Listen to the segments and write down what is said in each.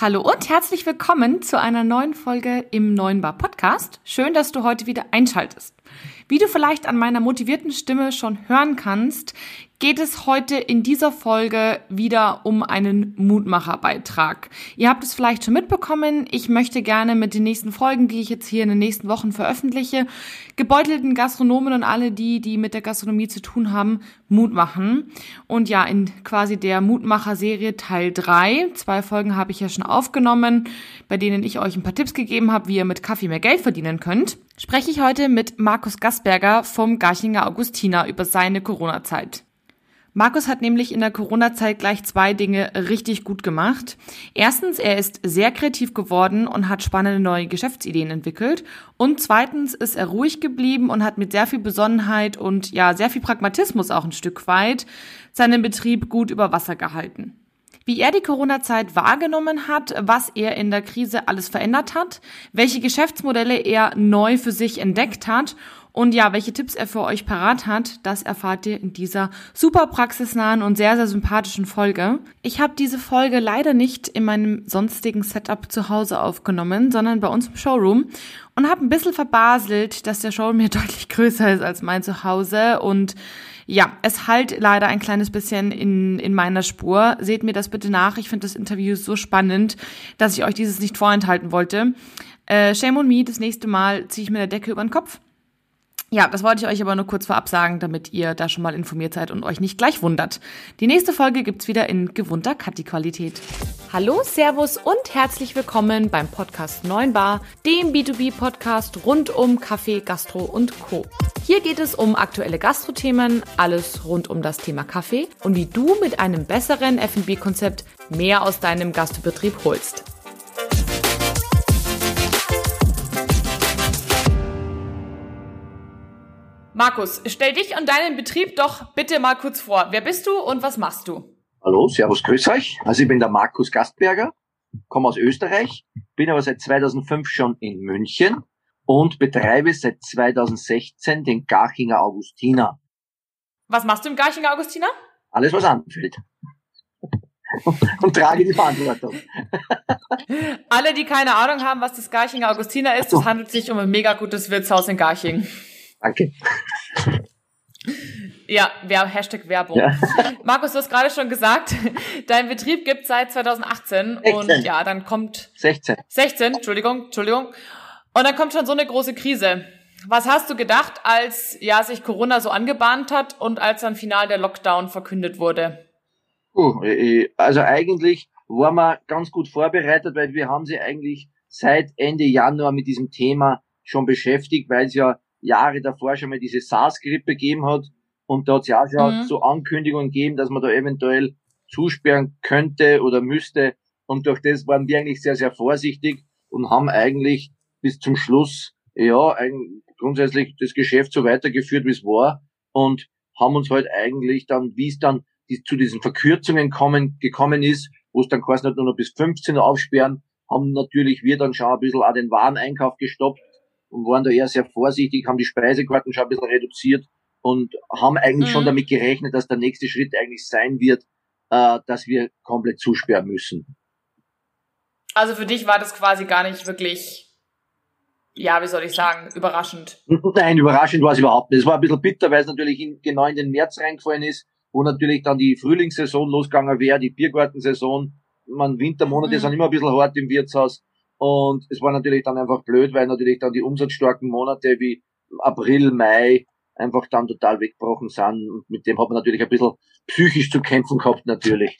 Hallo und herzlich willkommen zu einer neuen Folge im Neuen Bar Podcast. Schön, dass du heute wieder einschaltest. Wie du vielleicht an meiner motivierten Stimme schon hören kannst, geht es heute in dieser Folge wieder um einen Mutmacherbeitrag. Ihr habt es vielleicht schon mitbekommen, ich möchte gerne mit den nächsten Folgen, die ich jetzt hier in den nächsten Wochen veröffentliche, gebeutelten Gastronomen und alle die, die mit der Gastronomie zu tun haben, Mut machen. Und ja, in quasi der Mutmacher-Serie Teil 3, zwei Folgen habe ich ja schon aufgenommen, bei denen ich euch ein paar Tipps gegeben habe, wie ihr mit Kaffee mehr Geld verdienen könnt, spreche ich heute mit Markus Gasberger vom Garchinger Augustiner über seine Corona-Zeit. Markus hat nämlich in der Corona-Zeit gleich zwei Dinge richtig gut gemacht. Erstens, er ist sehr kreativ geworden und hat spannende neue Geschäftsideen entwickelt. Und zweitens ist er ruhig geblieben und hat mit sehr viel Besonnenheit und ja, sehr viel Pragmatismus auch ein Stück weit seinen Betrieb gut über Wasser gehalten wie er die Corona-Zeit wahrgenommen hat, was er in der Krise alles verändert hat, welche Geschäftsmodelle er neu für sich entdeckt hat und ja, welche Tipps er für euch parat hat, das erfahrt ihr in dieser super praxisnahen und sehr, sehr sympathischen Folge. Ich habe diese Folge leider nicht in meinem sonstigen Setup zu Hause aufgenommen, sondern bei uns im Showroom und habe ein bisschen verbaselt, dass der Showroom hier deutlich größer ist als mein Zuhause und ja, es halt leider ein kleines bisschen in, in meiner Spur. Seht mir das bitte nach. Ich finde das Interview so spannend, dass ich euch dieses nicht vorenthalten wollte. Äh, shame on me, das nächste Mal ziehe ich mir eine Decke über den Kopf. Ja, das wollte ich euch aber nur kurz vorab sagen, damit ihr da schon mal informiert seid und euch nicht gleich wundert. Die nächste Folge gibt's wieder in gewohnter Katti-Qualität. Hallo, Servus und herzlich willkommen beim Podcast 9 Bar, dem B2B-Podcast rund um Kaffee, Gastro und Co. Hier geht es um aktuelle Gastrothemen, alles rund um das Thema Kaffee und wie du mit einem besseren F&B-Konzept mehr aus deinem Gastbetrieb holst. Markus, stell dich und deinen Betrieb doch bitte mal kurz vor. Wer bist du und was machst du? Hallo, Servus, grüß euch. Also ich bin der Markus Gastberger, komme aus Österreich, bin aber seit 2005 schon in München und betreibe seit 2016 den Garchinger Augustiner. Was machst du im Garchinger Augustiner? Alles, was anfällt. und trage die Verantwortung. Alle, die keine Ahnung haben, was das Garchinger Augustiner ist, es handelt sich um ein mega gutes Wirtshaus in Garching. Danke. Ja, wer, Hashtag Werbung. Ja. Markus, du hast gerade schon gesagt, dein Betrieb gibt seit 2018 16. und ja, dann kommt 16. 16, Entschuldigung, Entschuldigung. Und dann kommt schon so eine große Krise. Was hast du gedacht, als ja sich Corona so angebahnt hat und als dann final der Lockdown verkündet wurde? Uh, also eigentlich waren wir ganz gut vorbereitet, weil wir haben sie eigentlich seit Ende Januar mit diesem Thema schon beschäftigt, weil es ja Jahre davor schon mal diese SARS-Grippe gegeben hat. Und da hat es ja auch schon mhm. so Ankündigungen gegeben, dass man da eventuell zusperren könnte oder müsste. Und durch das waren wir eigentlich sehr, sehr vorsichtig und haben eigentlich bis zum Schluss, ja, grundsätzlich das Geschäft so weitergeführt, wie es war. Und haben uns halt eigentlich dann, wie es dann die, zu diesen Verkürzungen kommen, gekommen ist, wo es dann quasi nicht nur noch bis 15 Uhr aufsperren, haben natürlich wir dann schon ein bisschen auch den Wareneinkauf gestoppt und waren da eher sehr vorsichtig, haben die Speisekarten schon ein bisschen reduziert und haben eigentlich mhm. schon damit gerechnet, dass der nächste Schritt eigentlich sein wird, äh, dass wir komplett zusperren müssen. Also für dich war das quasi gar nicht wirklich, ja, wie soll ich sagen, überraschend? Nein, überraschend war es überhaupt nicht. Es war ein bisschen bitter, weil es natürlich in, genau in den März reingefallen ist, wo natürlich dann die Frühlingssaison losgegangen wäre, die Biergartensaison. Man, Wintermonate mhm. sind immer ein bisschen hart im Wirtshaus. Und es war natürlich dann einfach blöd, weil natürlich dann die umsatzstarken Monate wie April, Mai einfach dann total weggebrochen sind. Und mit dem hat man natürlich ein bisschen psychisch zu kämpfen gehabt, natürlich.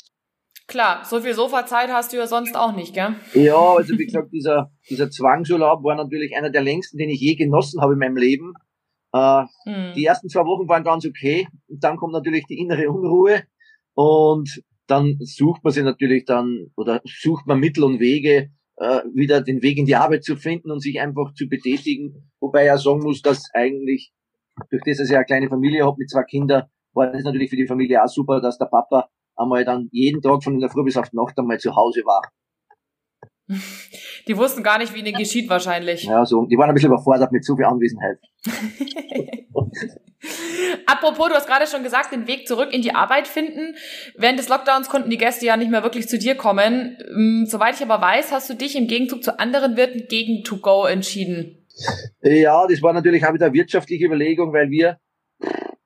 Klar, so viel Sofazeit hast du ja sonst auch nicht, gell? Ja, also wie gesagt, dieser, dieser Zwangsurlaub war natürlich einer der längsten, den ich je genossen habe in meinem Leben. Äh, hm. Die ersten zwei Wochen waren ganz okay. Und dann kommt natürlich die innere Unruhe. Und dann sucht man sich natürlich dann, oder sucht man Mittel und Wege, äh, wieder den Weg in die Arbeit zu finden und sich einfach zu betätigen. Wobei er sagen muss, dass eigentlich, durch das, dass ich eine kleine Familie habe mit zwei Kindern, war das natürlich für die Familie auch super, dass der Papa einmal dann jeden Tag von in der Früh bis auf die Nacht einmal zu Hause war. Die wussten gar nicht, wie ihnen geschieht wahrscheinlich. Ja, so. Die waren ein bisschen überfordert mit so viel Anwesenheit. Apropos, du hast gerade schon gesagt, den Weg zurück in die Arbeit finden. Während des Lockdowns konnten die Gäste ja nicht mehr wirklich zu dir kommen. Ähm, soweit ich aber weiß, hast du dich im Gegenzug zu anderen Wirten gegen To Go entschieden. Ja, das war natürlich auch wieder eine wirtschaftliche Überlegung, weil wir,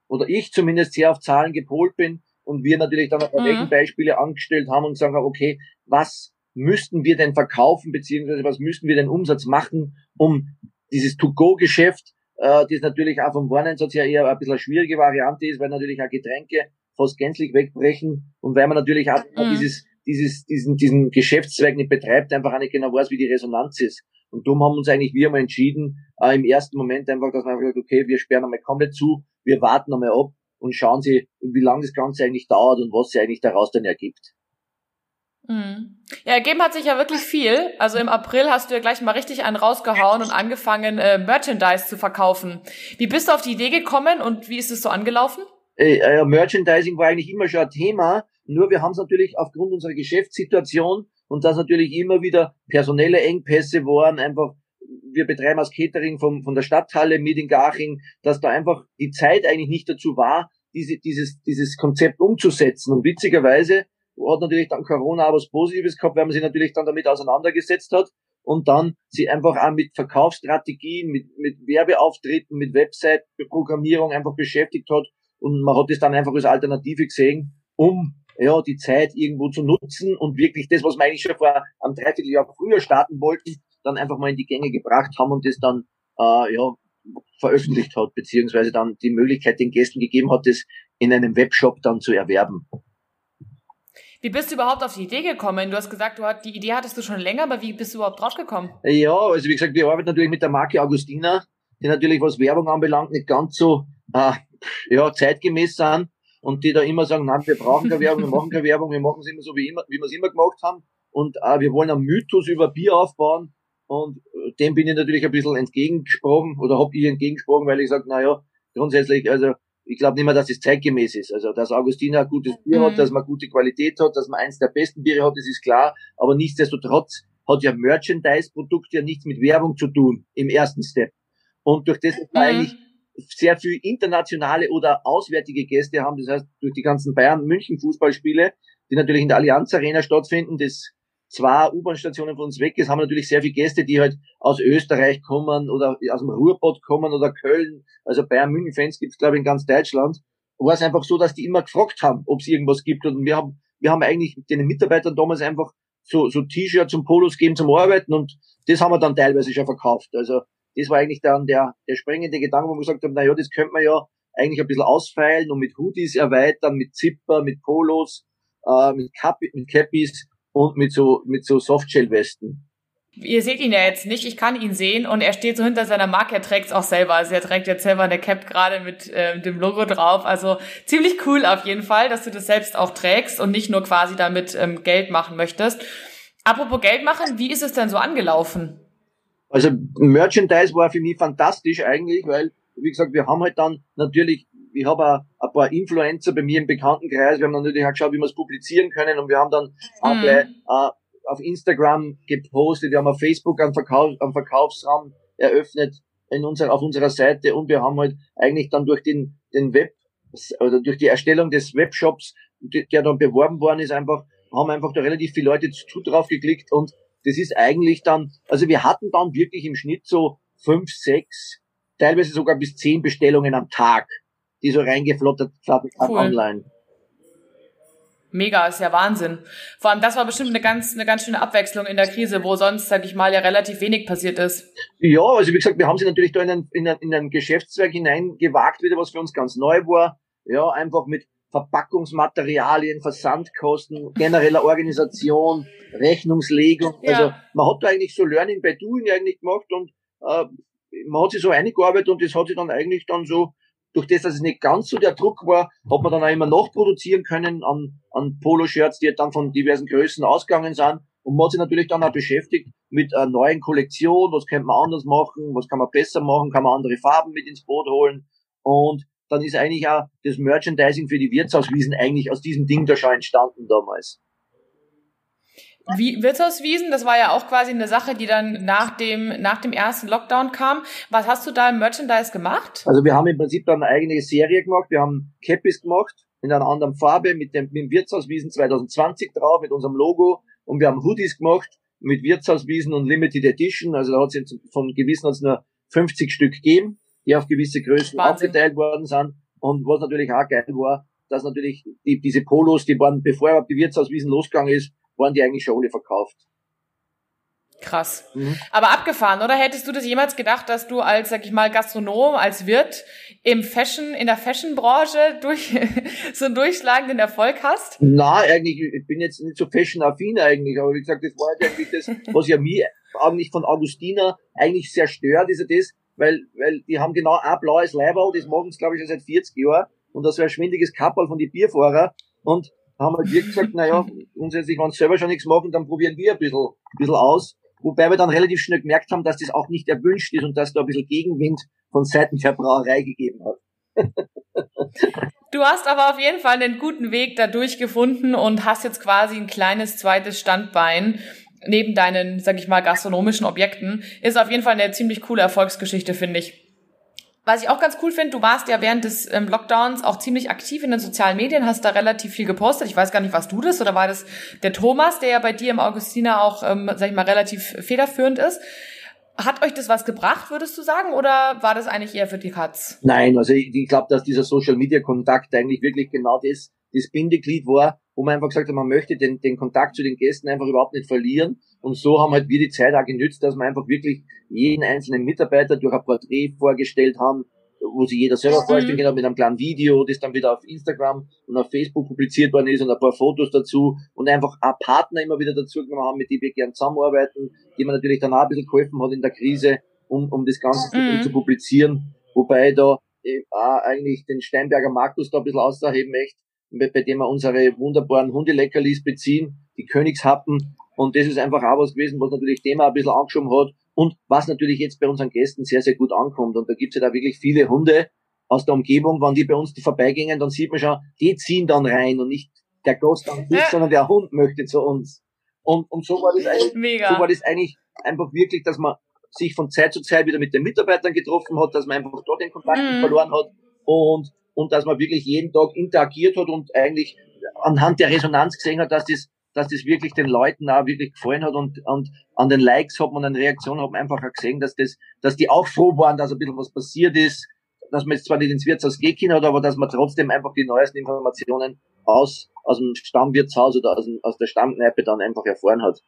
oder ich zumindest sehr auf Zahlen gepolt bin und wir natürlich dann auch mhm. Beispiele angestellt haben und haben, okay, was müssten wir denn verkaufen, beziehungsweise was müssten wir denn Umsatz machen, um dieses To-Go-Geschäft, äh, das natürlich auch vom Wareneinsatz her eher ein bisschen eine schwierige Variante ist, weil natürlich auch Getränke fast gänzlich wegbrechen und weil man natürlich auch mhm. dieses, dieses, diesen, diesen Geschäftszweig nicht betreibt, einfach auch nicht genau weiß, wie die Resonanz ist. Und darum haben uns eigentlich wir mal entschieden, äh, im ersten Moment einfach, dass man einfach sagt, okay, wir sperren einmal komplett zu, wir warten einmal ab und schauen sie, wie lange das Ganze eigentlich dauert und was sich eigentlich daraus dann ergibt. Mhm. Ja, ergeben hat sich ja wirklich viel. Also im April hast du ja gleich mal richtig einen rausgehauen und angefangen, äh, Merchandise zu verkaufen. Wie bist du auf die Idee gekommen und wie ist es so angelaufen? Äh, äh, Merchandising war eigentlich immer schon ein Thema, nur wir haben es natürlich aufgrund unserer Geschäftssituation und dass natürlich immer wieder personelle Engpässe waren, einfach wir betreiben als Catering vom, von der Stadthalle mit in Garching, dass da einfach die Zeit eigentlich nicht dazu war, diese, dieses, dieses Konzept umzusetzen. Und witzigerweise hat natürlich dann Corona auch was Positives gehabt, weil man sich natürlich dann damit auseinandergesetzt hat und dann sie einfach auch mit Verkaufsstrategien, mit, mit Werbeauftritten, mit Website-Programmierung einfach beschäftigt hat und man hat es dann einfach als Alternative gesehen, um ja, die Zeit irgendwo zu nutzen und wirklich das, was wir eigentlich schon vor einem Dreivierteljahr früher starten wollten, dann einfach mal in die Gänge gebracht haben und das dann äh, ja, veröffentlicht hat, beziehungsweise dann die Möglichkeit den Gästen gegeben hat, das in einem Webshop dann zu erwerben. Wie bist du überhaupt auf die Idee gekommen? Du hast gesagt, du hat, die Idee hattest du schon länger, aber wie bist du überhaupt drauf gekommen? Ja, also wie gesagt, wir arbeiten natürlich mit der Marke Augustina, die natürlich was Werbung anbelangt nicht ganz so äh, ja, zeitgemäß sind und die da immer sagen, nein, wir brauchen keine Werbung, wir machen keine Werbung, wir machen es immer so wie immer, wie wir es immer gemacht haben und äh, wir wollen einen Mythos über Bier aufbauen und äh, dem bin ich natürlich ein bisschen entgegengesprochen oder habe ich entgegengesprochen, weil ich sage, naja, grundsätzlich, also ich glaube nicht mehr, dass es zeitgemäß ist. Also, dass Augustina ein gutes Bier mhm. hat, dass man gute Qualität hat, dass man eins der besten Biere hat, das ist klar. Aber nichtsdestotrotz hat ja Merchandise-Produkt ja nichts mit Werbung zu tun im ersten Step. Und durch das, dass mhm. eigentlich sehr viel internationale oder auswärtige Gäste haben, das heißt, durch die ganzen Bayern-München-Fußballspiele, die natürlich in der Allianz Arena stattfinden, das zwei U-Bahn-Stationen von uns weg ist, haben wir natürlich sehr viele Gäste, die halt aus Österreich kommen oder aus dem Ruhrpott kommen oder Köln. Also Bayern München-Fans gibt es, glaube ich, in ganz Deutschland. War es einfach so, dass die immer gefragt haben, ob es irgendwas gibt. Und wir haben, wir haben eigentlich den Mitarbeitern damals einfach so, so T-Shirts und Polos gegeben zum Arbeiten und das haben wir dann teilweise schon verkauft. Also das war eigentlich dann der, der sprengende Gedanke, wo wir gesagt haben, na ja, das könnte man ja eigentlich ein bisschen ausfeilen und mit Hoodies erweitern, mit Zipper, mit Polos, äh, mit, Cap mit Cappies und mit so, mit so Softshell-Westen. Ihr seht ihn ja jetzt nicht, ich kann ihn sehen und er steht so hinter seiner Marke, er trägt es auch selber. Also er trägt jetzt selber eine Cap gerade mit äh, dem Logo drauf. Also ziemlich cool auf jeden Fall, dass du das selbst auch trägst und nicht nur quasi damit ähm, Geld machen möchtest. Apropos Geld machen, wie ist es denn so angelaufen? Also Merchandise war für mich fantastisch eigentlich, weil, wie gesagt, wir haben halt dann natürlich ich habe ein paar Influencer bei mir im Bekanntenkreis, wir haben dann natürlich auch geschaut, wie wir es publizieren können. Und wir haben dann auch mhm. gleich, äh, auf Instagram gepostet, wir haben auf Facebook einen, Verkauf, einen Verkaufsraum eröffnet in unserer, auf unserer Seite. Und wir haben halt eigentlich dann durch den, den Web oder durch die Erstellung des Webshops, der dann beworben worden ist, einfach, haben einfach da relativ viele Leute zu drauf geklickt. Und das ist eigentlich dann, also wir hatten dann wirklich im Schnitt so fünf, sechs, teilweise sogar bis zehn Bestellungen am Tag die so reingeflottert haben cool. online. Mega, ist ja Wahnsinn. Vor allem, das war bestimmt eine ganz, eine ganz schöne Abwechslung in der Krise, wo sonst, sag ich mal, ja relativ wenig passiert ist. Ja, also wie gesagt, wir haben sie natürlich da in einen, in einen, in einen Geschäftszweig hineingewagt, wieder was für uns ganz neu war. Ja, einfach mit Verpackungsmaterialien, Versandkosten, genereller Organisation, Rechnungslegung. Ja. Also man hat da eigentlich so Learning by Doing eigentlich gemacht und äh, man hat sich so eingearbeitet und das hat sich dann eigentlich dann so durch das, dass es nicht ganz so der Druck war, hat man dann auch immer noch produzieren können an, an Poloshirts, die dann von diversen Größen ausgegangen sind. Und man hat sich natürlich dann auch beschäftigt mit einer neuen Kollektion, was könnte man anders machen, was kann man besser machen, kann man andere Farben mit ins Boot holen. Und dann ist eigentlich auch das Merchandising für die Wirtshauswiesen eigentlich aus diesem Ding da schon entstanden damals. Wie Wirtshauswiesen, das war ja auch quasi eine Sache, die dann nach dem, nach dem ersten Lockdown kam. Was hast du da im Merchandise gemacht? Also wir haben im Prinzip dann eine eigene Serie gemacht. Wir haben Cappies gemacht in einer anderen Farbe mit dem, mit dem Wirtshauswiesen 2020 drauf, mit unserem Logo. Und wir haben Hoodies gemacht mit Wirtshauswiesen und Limited Edition. Also da hat es von gewissen hat's nur 50 Stück gegeben, die auf gewisse Größen Wahnsinn. aufgeteilt worden sind. Und was natürlich auch geil war, dass natürlich die, diese Polos, die waren, bevor überhaupt die Wirtshauswiesen losgegangen ist, waren die eigentlich schon alle verkauft. Krass. Mhm. Aber abgefahren, oder? Hättest du das jemals gedacht, dass du als, sag ich mal, Gastronom, als Wirt im Fashion, in der Fashionbranche durch, so einen durchschlagenden Erfolg hast? Na, eigentlich, ich bin jetzt nicht so fashion-affin eigentlich, aber wie gesagt, das war halt eigentlich das, was ja mir eigentlich von Augustina eigentlich sehr stört, ist ja das, weil, weil die haben genau ein blaues Leiberl, das machen sie, glaube ich, schon seit 40 Jahren, und das wäre ein schwindiges Kappel von die Bierfahrer, und haben halt wir gesagt, naja, grundsätzlich, wenn sie selber schon nichts machen, dann probieren wir ein bisschen, ein bisschen aus. Wobei wir dann relativ schnell gemerkt haben, dass das auch nicht erwünscht ist und dass da ein bisschen Gegenwind von Seiten der Brauerei gegeben hat. Du hast aber auf jeden Fall einen guten Weg da durchgefunden und hast jetzt quasi ein kleines zweites Standbein neben deinen, sag ich mal, gastronomischen Objekten. Ist auf jeden Fall eine ziemlich coole Erfolgsgeschichte, finde ich. Was ich auch ganz cool finde, du warst ja während des ähm, Lockdowns auch ziemlich aktiv in den sozialen Medien, hast da relativ viel gepostet. Ich weiß gar nicht, was du das oder war das der Thomas, der ja bei dir im Augustina auch, ähm, sag ich mal, relativ federführend ist. Hat euch das was gebracht, würdest du sagen, oder war das eigentlich eher für die Katz? Nein, also ich, ich glaube, dass dieser Social Media Kontakt eigentlich wirklich genau das, das Bindeglied war, wo man einfach gesagt hat, man möchte den, den Kontakt zu den Gästen einfach überhaupt nicht verlieren. Und so haben halt wir die Zeit auch genützt, dass wir einfach wirklich jeden einzelnen Mitarbeiter durch ein Porträt vorgestellt haben, wo sich jeder selber mhm. vorstellen kann, mit einem kleinen Video, das dann wieder auf Instagram und auf Facebook publiziert worden ist und ein paar Fotos dazu und einfach ein Partner immer wieder dazu genommen haben, mit dem wir gern zusammenarbeiten, die man natürlich dann auch ein bisschen geholfen hat in der Krise, um, um das Ganze mhm. zu publizieren. Wobei da äh, auch eigentlich den Steinberger Markus da ein bisschen ausheben möchte, bei dem wir unsere wunderbaren Hundeleckerlis beziehen, die Königshappen. Und das ist einfach auch was gewesen, was natürlich Thema ein bisschen angeschoben hat und was natürlich jetzt bei unseren Gästen sehr, sehr gut ankommt. Und da gibt's ja da wirklich viele Hunde aus der Umgebung, wenn die bei uns vorbeigingen, dann sieht man schon, die ziehen dann rein und nicht der Gast an sich, ja. sondern der Hund möchte zu uns. Und, und so war das eigentlich, Mega. so war das eigentlich einfach wirklich, dass man sich von Zeit zu Zeit wieder mit den Mitarbeitern getroffen hat, dass man einfach dort den Kontakt mhm. verloren hat und und dass man wirklich jeden Tag interagiert hat und eigentlich anhand der Resonanz gesehen hat, dass das, dass das wirklich den Leuten auch wirklich gefallen hat und, und an den Likes hat man, an Reaktionen hat man einfach auch gesehen, dass das, dass die auch froh waren, dass ein bisschen was passiert ist, dass man jetzt zwar nicht ins Wirtshaus gehen hat, aber dass man trotzdem einfach die neuesten Informationen aus, aus dem Stammwirtshaus oder aus, aus der Stammkneipe dann einfach erfahren hat.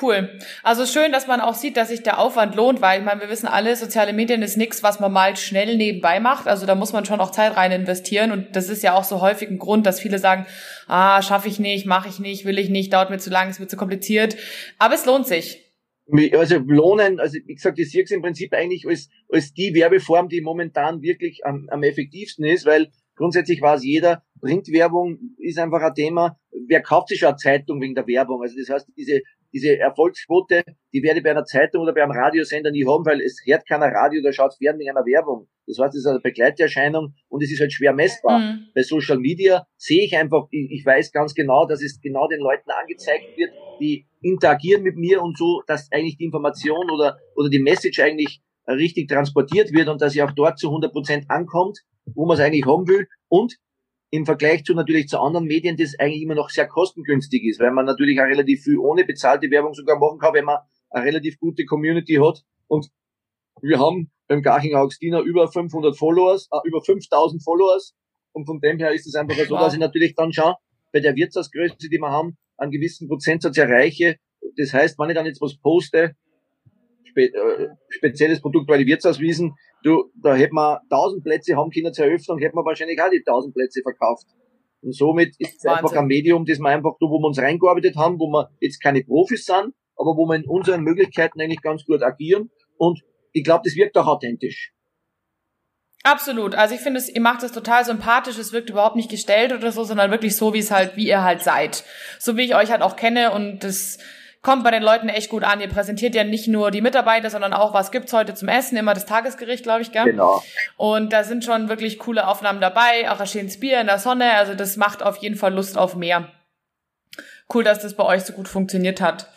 Cool. Also schön, dass man auch sieht, dass sich der Aufwand lohnt, weil ich meine, wir wissen alle, soziale Medien ist nichts, was man mal schnell nebenbei macht. Also da muss man schon auch Zeit rein investieren und das ist ja auch so häufig ein Grund, dass viele sagen, ah, schaffe ich nicht, mache ich nicht, will ich nicht, dauert mir zu lang, es wird zu kompliziert. Aber es lohnt sich. Also lohnen, also wie gesagt, ich sehe es im Prinzip eigentlich als, als die Werbeform, die momentan wirklich am, am effektivsten ist, weil grundsätzlich weiß jeder, Printwerbung ist einfach ein Thema. Wer kauft sich schon eine Zeitung wegen der Werbung? Also das heißt, diese diese Erfolgsquote, die werde ich bei einer Zeitung oder bei einem Radiosender nie haben, weil es hört keiner Radio oder schaut fern wegen einer Werbung. Das heißt, es ist eine Begleiterscheinung und es ist halt schwer messbar. Mhm. Bei Social Media sehe ich einfach, ich weiß ganz genau, dass es genau den Leuten angezeigt wird, die interagieren mit mir und so, dass eigentlich die Information oder, oder die Message eigentlich richtig transportiert wird und dass sie auch dort zu 100 Prozent ankommt, wo man es eigentlich haben will. Und im Vergleich zu natürlich zu anderen Medien, das eigentlich immer noch sehr kostengünstig ist, weil man natürlich auch relativ viel ohne bezahlte Werbung sogar machen kann, wenn man eine relativ gute Community hat. Und wir haben beim Garching Augustiner über 500 Followers, äh, über 5000 Followers. Und von dem her ist es einfach so, dass ich natürlich dann schon bei der Wirtshausgröße, die wir haben, einen gewissen Prozentsatz erreiche. Das heißt, wenn ich dann jetzt was poste, spe äh, spezielles Produkt bei den Wirtshauswiesen, du, da hätten wir 1000 Plätze haben können zur Eröffnung, hätten wir wahrscheinlich auch die 1000 Plätze verkauft. Und somit ist es einfach ein Medium, das wir einfach, wo wir uns reingearbeitet haben, wo wir jetzt keine Profis sind, aber wo wir in unseren Möglichkeiten eigentlich ganz gut agieren. Und ich glaube, das wirkt auch authentisch. Absolut. Also ich finde, es, ihr macht es total sympathisch. Es wirkt überhaupt nicht gestellt oder so, sondern wirklich so, wie es halt, wie ihr halt seid. So wie ich euch halt auch kenne und das, kommt bei den Leuten echt gut an. Ihr präsentiert ja nicht nur die Mitarbeiter, sondern auch, was gibt's heute zum Essen, immer das Tagesgericht, glaube ich, gell? Genau. Und da sind schon wirklich coole Aufnahmen dabei, auch ein schönes Bier in der Sonne, also das macht auf jeden Fall Lust auf mehr. cool, dass das bei euch so gut funktioniert hat.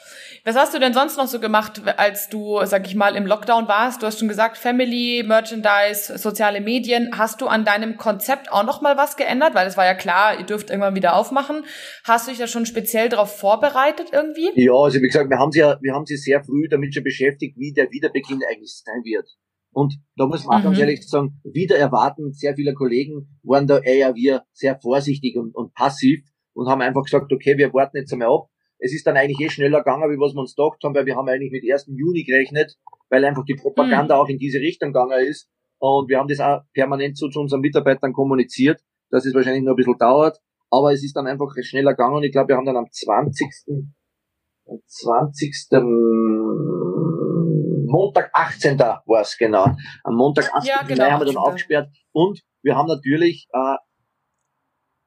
Was hast du denn sonst noch so gemacht, als du, sag ich mal, im Lockdown warst? Du hast schon gesagt, Family, Merchandise, soziale Medien. Hast du an deinem Konzept auch noch mal was geändert? Weil es war ja klar, ihr dürft irgendwann wieder aufmachen. Hast du dich da schon speziell darauf vorbereitet irgendwie? Ja, also wie gesagt, wir haben sie ja, wir haben sie sehr früh damit schon beschäftigt, wie der Wiederbeginn eigentlich sein wird. Und da muss man mhm. ganz ehrlich sagen, wieder erwarten, sehr viele Kollegen waren da eher wir sehr vorsichtig und, und passiv und haben einfach gesagt, okay, wir warten jetzt einmal ab es ist dann eigentlich eh schneller gegangen, wie was wir uns gedacht haben, weil wir haben eigentlich mit 1. Juni gerechnet, weil einfach die Propaganda mhm. auch in diese Richtung gegangen ist. Und wir haben das auch permanent so zu unseren Mitarbeitern kommuniziert, dass es wahrscheinlich noch ein bisschen dauert. Aber es ist dann einfach schneller gegangen und ich glaube, wir haben dann am 20. Am 20. Montag 18. war es genau. Am Montag 18. Ja, genau, Mai haben wir dann aufgesperrt und wir haben natürlich äh,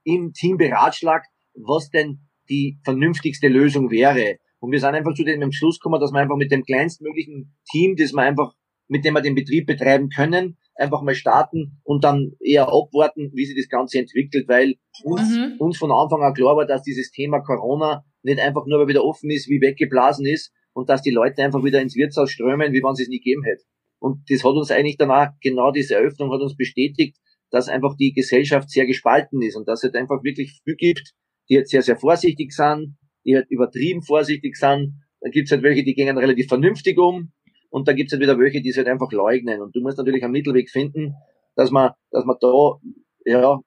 im Team beratschlagt, was denn die vernünftigste Lösung wäre. Und wir sind einfach zu dem Schluss gekommen, dass wir einfach mit dem kleinstmöglichen Team, das wir einfach, mit dem wir den Betrieb betreiben können, einfach mal starten und dann eher abwarten, wie sich das Ganze entwickelt, weil uns, mhm. uns von Anfang an klar war, dass dieses Thema Corona nicht einfach nur, wieder offen ist, wie weggeblasen ist und dass die Leute einfach wieder ins Wirtshaus strömen, wie wenn es es nie gegeben hätte. Und das hat uns eigentlich danach, genau diese Eröffnung hat uns bestätigt, dass einfach die Gesellschaft sehr gespalten ist und dass es einfach wirklich viel gibt, die jetzt sehr, sehr vorsichtig sind, die halt übertrieben vorsichtig sind. Dann gibt's halt welche, die gehen relativ vernünftig um. Und dann gibt's halt wieder welche, die es halt einfach leugnen. Und du musst natürlich einen Mittelweg finden, dass man, dass man da, ja,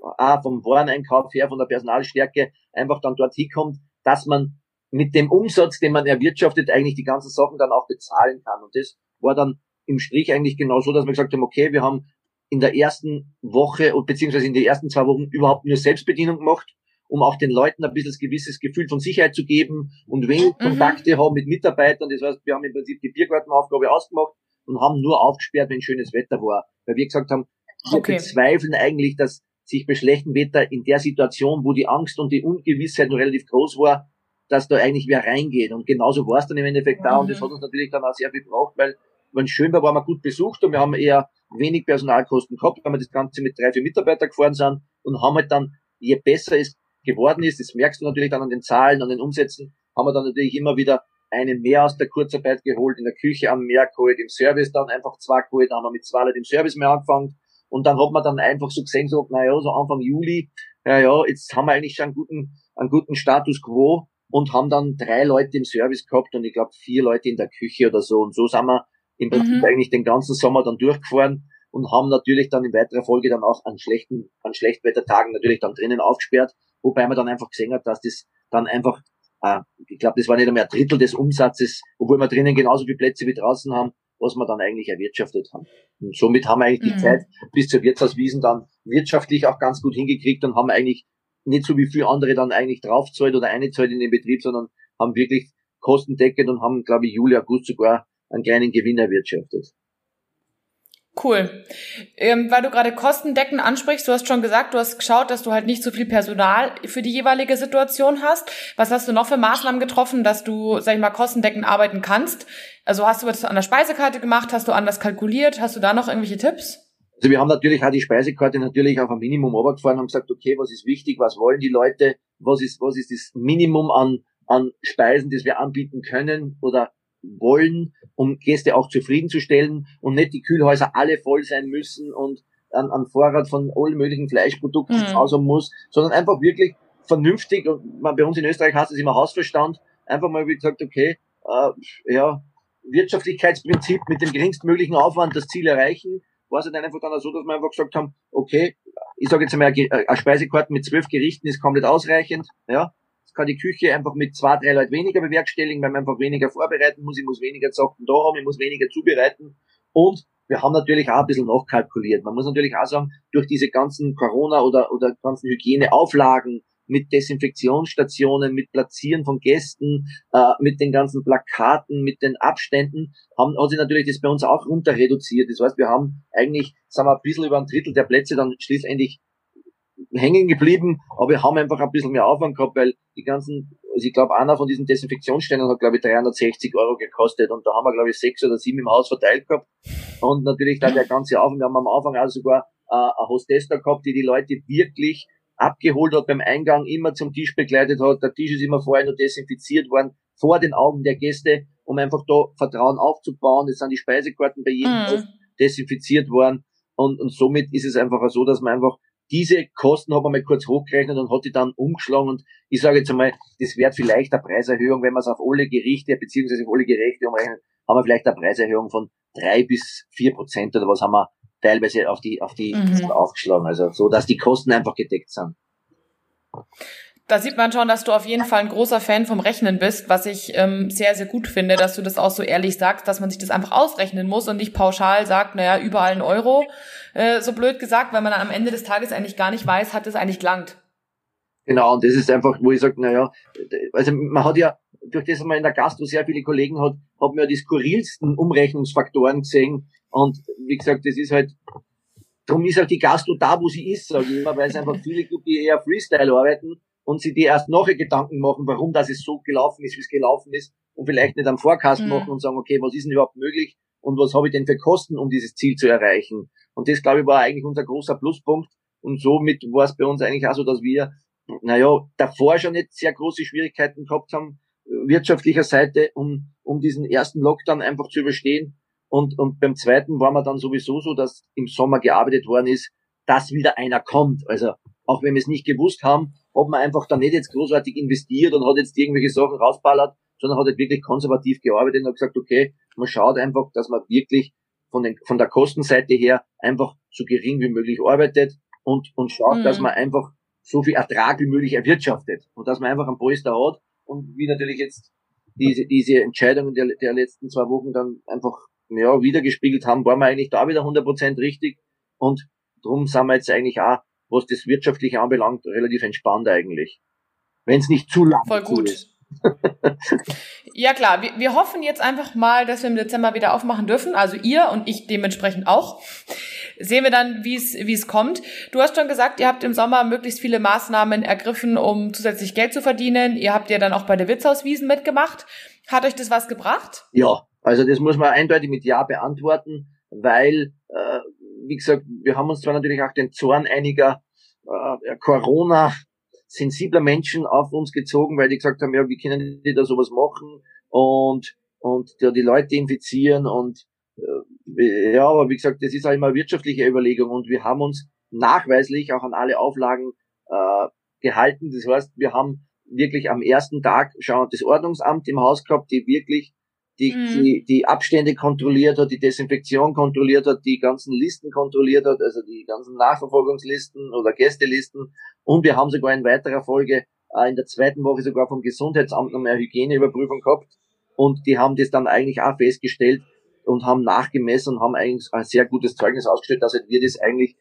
auch vom Wareneinkauf her, von der Personalstärke, einfach dann dort hinkommt, dass man mit dem Umsatz, den man erwirtschaftet, eigentlich die ganzen Sachen dann auch bezahlen kann. Und das war dann im Strich eigentlich genau so, dass wir gesagt haben, okay, wir haben in der ersten Woche, beziehungsweise in den ersten zwei Wochen überhaupt nur Selbstbedienung gemacht um auch den Leuten ein bisschen ein gewisses Gefühl von Sicherheit zu geben und wenig mhm. Kontakte haben mit Mitarbeitern. Das heißt, wir haben im Prinzip die Biergartenaufgabe ausgemacht und haben nur aufgesperrt, wenn schönes Wetter war. Weil wir gesagt haben, wir okay. bezweifeln eigentlich, dass sich bei schlechtem Wetter in der Situation, wo die Angst und die Ungewissheit noch relativ groß war, dass da eigentlich wer reingeht. Und genauso war es dann im Endeffekt da. Und das mhm. hat uns natürlich dann auch sehr viel gebraucht, weil wenn schön war, waren wir gut besucht und wir haben eher wenig Personalkosten gehabt, weil wir das Ganze mit drei, vier Mitarbeitern gefahren sind und haben halt dann, je besser es geworden ist, das merkst du natürlich dann an den Zahlen, an den Umsätzen, haben wir dann natürlich immer wieder einen mehr aus der Kurzarbeit geholt, in der Küche am mehr geholt, im Service dann einfach zwei geholt, dann haben wir mit zwei Leuten im Service mehr angefangen. Und dann hat man dann einfach so gesehen, so, naja, so Anfang Juli, ja, ja, jetzt haben wir eigentlich schon einen guten, einen guten Status quo und haben dann drei Leute im Service gehabt und ich glaube vier Leute in der Küche oder so. Und so sind wir im Prinzip mhm. eigentlich den ganzen Sommer dann durchgefahren und haben natürlich dann in weiterer Folge dann auch an schlechten, an Schlechtwettertagen natürlich dann drinnen aufgesperrt wobei man dann einfach gesehen hat, dass das dann einfach, äh, ich glaube, das war nicht einmal ein Drittel des Umsatzes, obwohl wir drinnen genauso viele Plätze wie draußen haben, was wir dann eigentlich erwirtschaftet haben. Und somit haben wir eigentlich mhm. die Zeit bis zur Wirtshauswiesen dann wirtschaftlich auch ganz gut hingekriegt und haben eigentlich nicht so wie viele andere dann eigentlich draufzahlt oder eingezahlt in den Betrieb, sondern haben wirklich kostendeckend und haben, glaube ich, Juli, August sogar einen kleinen Gewinn erwirtschaftet. Cool. Ähm, weil du gerade Kostendecken ansprichst, du hast schon gesagt, du hast geschaut, dass du halt nicht so viel Personal für die jeweilige Situation hast. Was hast du noch für Maßnahmen getroffen, dass du, sag ich mal, Kostendecken arbeiten kannst? Also hast du das an der Speisekarte gemacht? Hast du anders kalkuliert? Hast du da noch irgendwelche Tipps? Also wir haben natürlich auch die Speisekarte natürlich auf ein Minimum runtergefahren und haben gesagt, okay, was ist wichtig, was wollen die Leute, was ist, was ist das Minimum an, an Speisen, das wir anbieten können oder wollen, um Gäste auch zufriedenzustellen und nicht die Kühlhäuser alle voll sein müssen und an, an Vorrat von allen möglichen Fleischprodukten mhm. haben muss, sondern einfach wirklich vernünftig und man, bei uns in Österreich heißt es immer Hausverstand, einfach mal wie gesagt, okay, äh, ja, Wirtschaftlichkeitsprinzip mit dem geringstmöglichen Aufwand das Ziel erreichen, war es dann einfach dann so, dass wir einfach gesagt haben, okay, ich sage jetzt einmal, eine Speisekarte mit zwölf Gerichten ist komplett ausreichend, ja, kann die Küche einfach mit zwei, drei Leuten weniger bewerkstelligen, weil man einfach weniger vorbereiten muss, ich muss weniger Zocken da haben, ich muss weniger zubereiten. Und wir haben natürlich auch ein bisschen nachkalkuliert. Man muss natürlich auch sagen, durch diese ganzen Corona- oder, oder ganzen Hygieneauflagen, mit Desinfektionsstationen, mit Platzieren von Gästen, äh, mit den ganzen Plakaten, mit den Abständen, haben, hat sich natürlich das bei uns auch runter reduziert. Das heißt, wir haben eigentlich, sagen wir, ein bisschen über ein Drittel der Plätze dann schließlich hängen geblieben, aber wir haben einfach ein bisschen mehr Aufwand gehabt, weil die ganzen, also ich glaube, einer von diesen Desinfektionssteinen hat, glaube ich, 360 Euro gekostet und da haben wir, glaube ich, sechs oder sieben im Haus verteilt gehabt und natürlich dann der ganze Aufwand, wir haben am Anfang auch sogar äh, eine Hostess da gehabt, die die Leute wirklich abgeholt hat beim Eingang, immer zum Tisch begleitet hat. Der Tisch ist immer vorher nur desinfiziert worden, vor den Augen der Gäste, um einfach da Vertrauen aufzubauen. Es sind die Speisekarten bei jedem mhm. desinfiziert worden. Und, und somit ist es einfach so, dass man einfach diese Kosten hat man mal kurz hochgerechnet und hat die dann umgeschlagen und ich sage jetzt einmal, das wäre vielleicht eine Preiserhöhung, wenn man es auf alle Gerichte beziehungsweise auf alle Gerechte umrechnet, haben wir vielleicht eine Preiserhöhung von drei bis vier Prozent oder was haben wir teilweise auf die auf die mhm. aufgeschlagen, also so, dass die Kosten einfach gedeckt sind. Da sieht man schon, dass du auf jeden Fall ein großer Fan vom Rechnen bist, was ich ähm, sehr, sehr gut finde, dass du das auch so ehrlich sagst, dass man sich das einfach ausrechnen muss und nicht pauschal sagt, naja, überall ein Euro, äh, so blöd gesagt, weil man dann am Ende des Tages eigentlich gar nicht weiß, hat es eigentlich gelangt. Genau, und das ist einfach, wo ich sage, naja, also man hat ja, durch das man in der Gastro sehr viele Kollegen hat, hat man ja die skurrilsten Umrechnungsfaktoren gesehen. Und wie gesagt, das ist halt, darum ist halt die Gastro da, wo sie ist, sage ich immer, weil es einfach viele gibt, die eher Freestyle arbeiten und sie dir erst nachher Gedanken machen, warum das es so gelaufen ist, wie es gelaufen ist und vielleicht nicht am Forecast mhm. machen und sagen, okay, was ist denn überhaupt möglich und was habe ich denn für Kosten, um dieses Ziel zu erreichen. Und das, glaube ich, war eigentlich unser großer Pluspunkt und somit war es bei uns eigentlich auch so, dass wir, naja, davor schon nicht sehr große Schwierigkeiten gehabt haben, wirtschaftlicher Seite, um, um diesen ersten Lockdown einfach zu überstehen. Und, und beim zweiten war man dann sowieso so, dass im Sommer gearbeitet worden ist, dass wieder einer kommt. Also auch wenn wir es nicht gewusst haben, hat man einfach da nicht jetzt großartig investiert und hat jetzt irgendwelche Sachen rausballert, sondern hat halt wirklich konservativ gearbeitet und hat gesagt, okay, man schaut einfach, dass man wirklich von, den, von der Kostenseite her einfach so gering wie möglich arbeitet und, und schaut, mhm. dass man einfach so viel Ertrag wie möglich erwirtschaftet und dass man einfach ein Polster hat und wie natürlich jetzt diese, diese Entscheidungen der, der letzten zwei Wochen dann einfach ja, wiedergespiegelt haben, waren wir eigentlich da wieder 100% richtig und drum sind wir jetzt eigentlich auch was das Wirtschaftliche anbelangt, relativ entspannt eigentlich. Wenn es nicht zu lang Voll gut. ist. ja klar, wir, wir hoffen jetzt einfach mal, dass wir im Dezember wieder aufmachen dürfen. Also ihr und ich dementsprechend auch. Sehen wir dann, wie es wie es kommt. Du hast schon gesagt, ihr habt im Sommer möglichst viele Maßnahmen ergriffen, um zusätzlich Geld zu verdienen. Ihr habt ja dann auch bei der Witzhauswiesen mitgemacht. Hat euch das was gebracht? Ja, also das muss man eindeutig mit Ja beantworten, weil äh, wie gesagt, wir haben uns zwar natürlich auch den Zorn einiger äh, Corona-sensibler Menschen auf uns gezogen, weil die gesagt haben, ja, wie können die da sowas machen und, und ja, die Leute infizieren und äh, ja, aber wie gesagt, das ist auch immer eine wirtschaftliche Überlegung und wir haben uns nachweislich auch an alle Auflagen äh, gehalten. Das heißt, wir haben wirklich am ersten Tag schon das Ordnungsamt im Haus gehabt, die wirklich die, mhm. die, die Abstände kontrolliert hat, die Desinfektion kontrolliert hat, die ganzen Listen kontrolliert hat, also die ganzen Nachverfolgungslisten oder Gästelisten. Und wir haben sogar in weiterer Folge äh, in der zweiten Woche sogar vom Gesundheitsamt noch mehr Hygieneüberprüfung gehabt. Und die haben das dann eigentlich auch festgestellt und haben nachgemessen und haben eigentlich ein sehr gutes Zeugnis ausgestellt, dass wir das eigentlich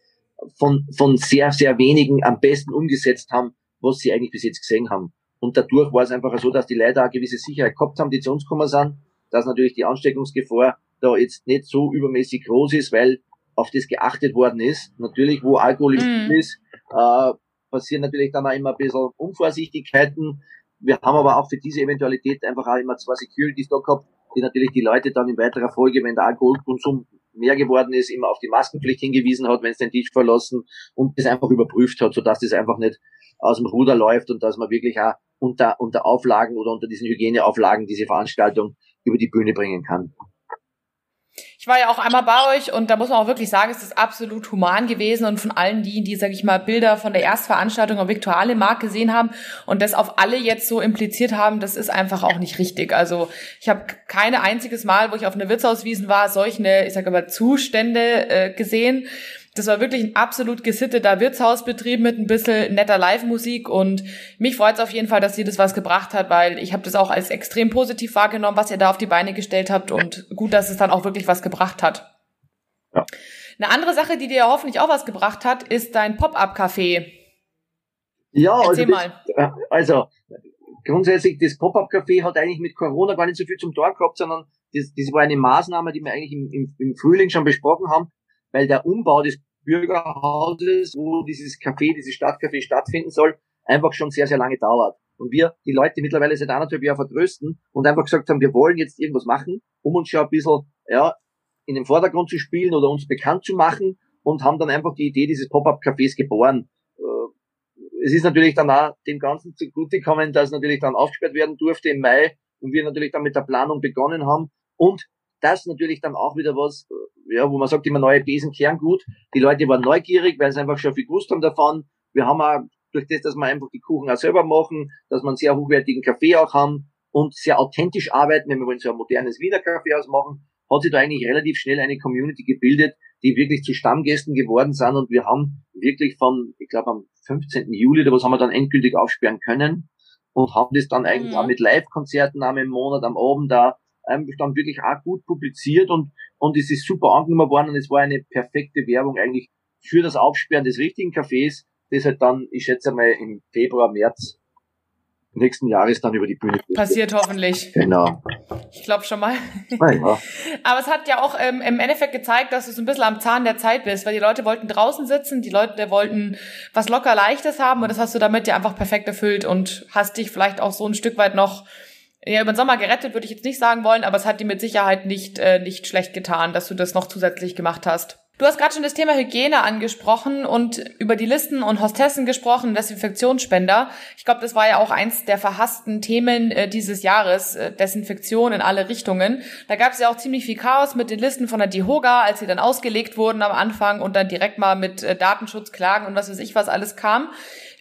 von, von sehr, sehr wenigen am besten umgesetzt haben, was sie eigentlich bis jetzt gesehen haben. Und dadurch war es einfach so, dass die Leute auch eine gewisse Sicherheit gehabt haben, die zu uns gekommen sind dass natürlich die Ansteckungsgefahr da jetzt nicht so übermäßig groß ist, weil auf das geachtet worden ist. Natürlich, wo Alkohol mm. ist, äh, passieren natürlich dann auch immer ein bisschen Unvorsichtigkeiten. Wir haben aber auch für diese Eventualität einfach auch immer zwei Securities da gehabt, die natürlich die Leute dann in weiterer Folge, wenn der Alkoholkonsum mehr geworden ist, immer auf die Maskenpflicht hingewiesen hat, wenn es den Tisch verlassen und das einfach überprüft hat, sodass das einfach nicht aus dem Ruder läuft und dass man wirklich auch unter, unter Auflagen oder unter diesen Hygieneauflagen diese Veranstaltung über die Bühne bringen kann. Ich war ja auch einmal bei euch und da muss man auch wirklich sagen, es ist absolut human gewesen und von allen die, die, sag ich mal, Bilder von der Erstveranstaltung am Viktuale Markt gesehen haben und das auf alle jetzt so impliziert haben, das ist einfach auch nicht richtig. Also ich habe keine einziges Mal, wo ich auf eine Wirtshauswiesen war, solche, ich sag mal, Zustände äh, gesehen. Das war wirklich ein absolut gesitteter Wirtshausbetrieb mit ein bisschen netter Live-Musik und mich freut es auf jeden Fall, dass ihr das was gebracht hat, weil ich habe das auch als extrem positiv wahrgenommen, was ihr da auf die Beine gestellt habt und gut, dass es dann auch wirklich was gebracht hat. Ja. Eine andere Sache, die dir hoffentlich auch was gebracht hat, ist dein Pop-up-Café. Ja, Erzähl also, das, mal. also grundsätzlich das Pop-up-Café hat eigentlich mit Corona gar nicht so viel zum Tor gehabt, sondern das, das war eine Maßnahme, die wir eigentlich im, im, im Frühling schon besprochen haben, weil der Umbau des Bürgerhauses, wo dieses Café, dieses Stadtcafé stattfinden soll, einfach schon sehr, sehr lange dauert. Und wir die Leute mittlerweile seit anderthalb Jahren vertrösten und einfach gesagt haben, wir wollen jetzt irgendwas machen, um uns schon ein bisschen, ja, in den Vordergrund zu spielen oder uns bekannt zu machen und haben dann einfach die Idee dieses Pop-up-Cafés geboren. Äh, es ist natürlich dann auch dem Ganzen zugute gekommen, dass natürlich dann aufgesperrt werden durfte im Mai und wir natürlich dann mit der Planung begonnen haben und das natürlich dann auch wieder was, ja, wo man sagt immer neue Besen kehren gut. Die Leute waren neugierig, weil sie einfach schon viel gewusst haben davon. Wir haben auch durch das, dass wir einfach die Kuchen auch selber machen, dass wir einen sehr hochwertigen Kaffee auch haben und sehr authentisch arbeiten, wenn wir wollen so ein modernes Wiener Kaffee ausmachen, hat sich da eigentlich relativ schnell eine Community gebildet, die wirklich zu Stammgästen geworden sind und wir haben wirklich von, ich glaube am 15. Juli oder was haben wir dann endgültig aufsperren können und haben das dann eigentlich mhm. auch mit Live-Konzerten am Monat, am Abend da ähm, dann wirklich auch gut publiziert und, und es ist super angenommen worden und es war eine perfekte Werbung eigentlich für das Aufsperren des richtigen Cafés, das halt dann, ich schätze mal, im Februar, März nächsten Jahres dann über die Bühne. Passiert hoffentlich. Genau. Ich glaube schon mal. Ah, ja. Aber es hat ja auch ähm, im Endeffekt gezeigt, dass du so ein bisschen am Zahn der Zeit bist, weil die Leute wollten draußen sitzen, die Leute wollten was locker leichtes haben und das hast du damit ja einfach perfekt erfüllt und hast dich vielleicht auch so ein Stück weit noch ja, über den Sommer gerettet, würde ich jetzt nicht sagen wollen, aber es hat dir mit Sicherheit nicht, äh, nicht schlecht getan, dass du das noch zusätzlich gemacht hast. Du hast gerade schon das Thema Hygiene angesprochen und über die Listen und Hostessen gesprochen, Desinfektionsspender. Ich glaube, das war ja auch eins der verhassten Themen äh, dieses Jahres, äh, Desinfektion in alle Richtungen. Da gab es ja auch ziemlich viel Chaos mit den Listen von der DIHOGA, als sie dann ausgelegt wurden am Anfang und dann direkt mal mit äh, Datenschutzklagen und was weiß ich was alles kam.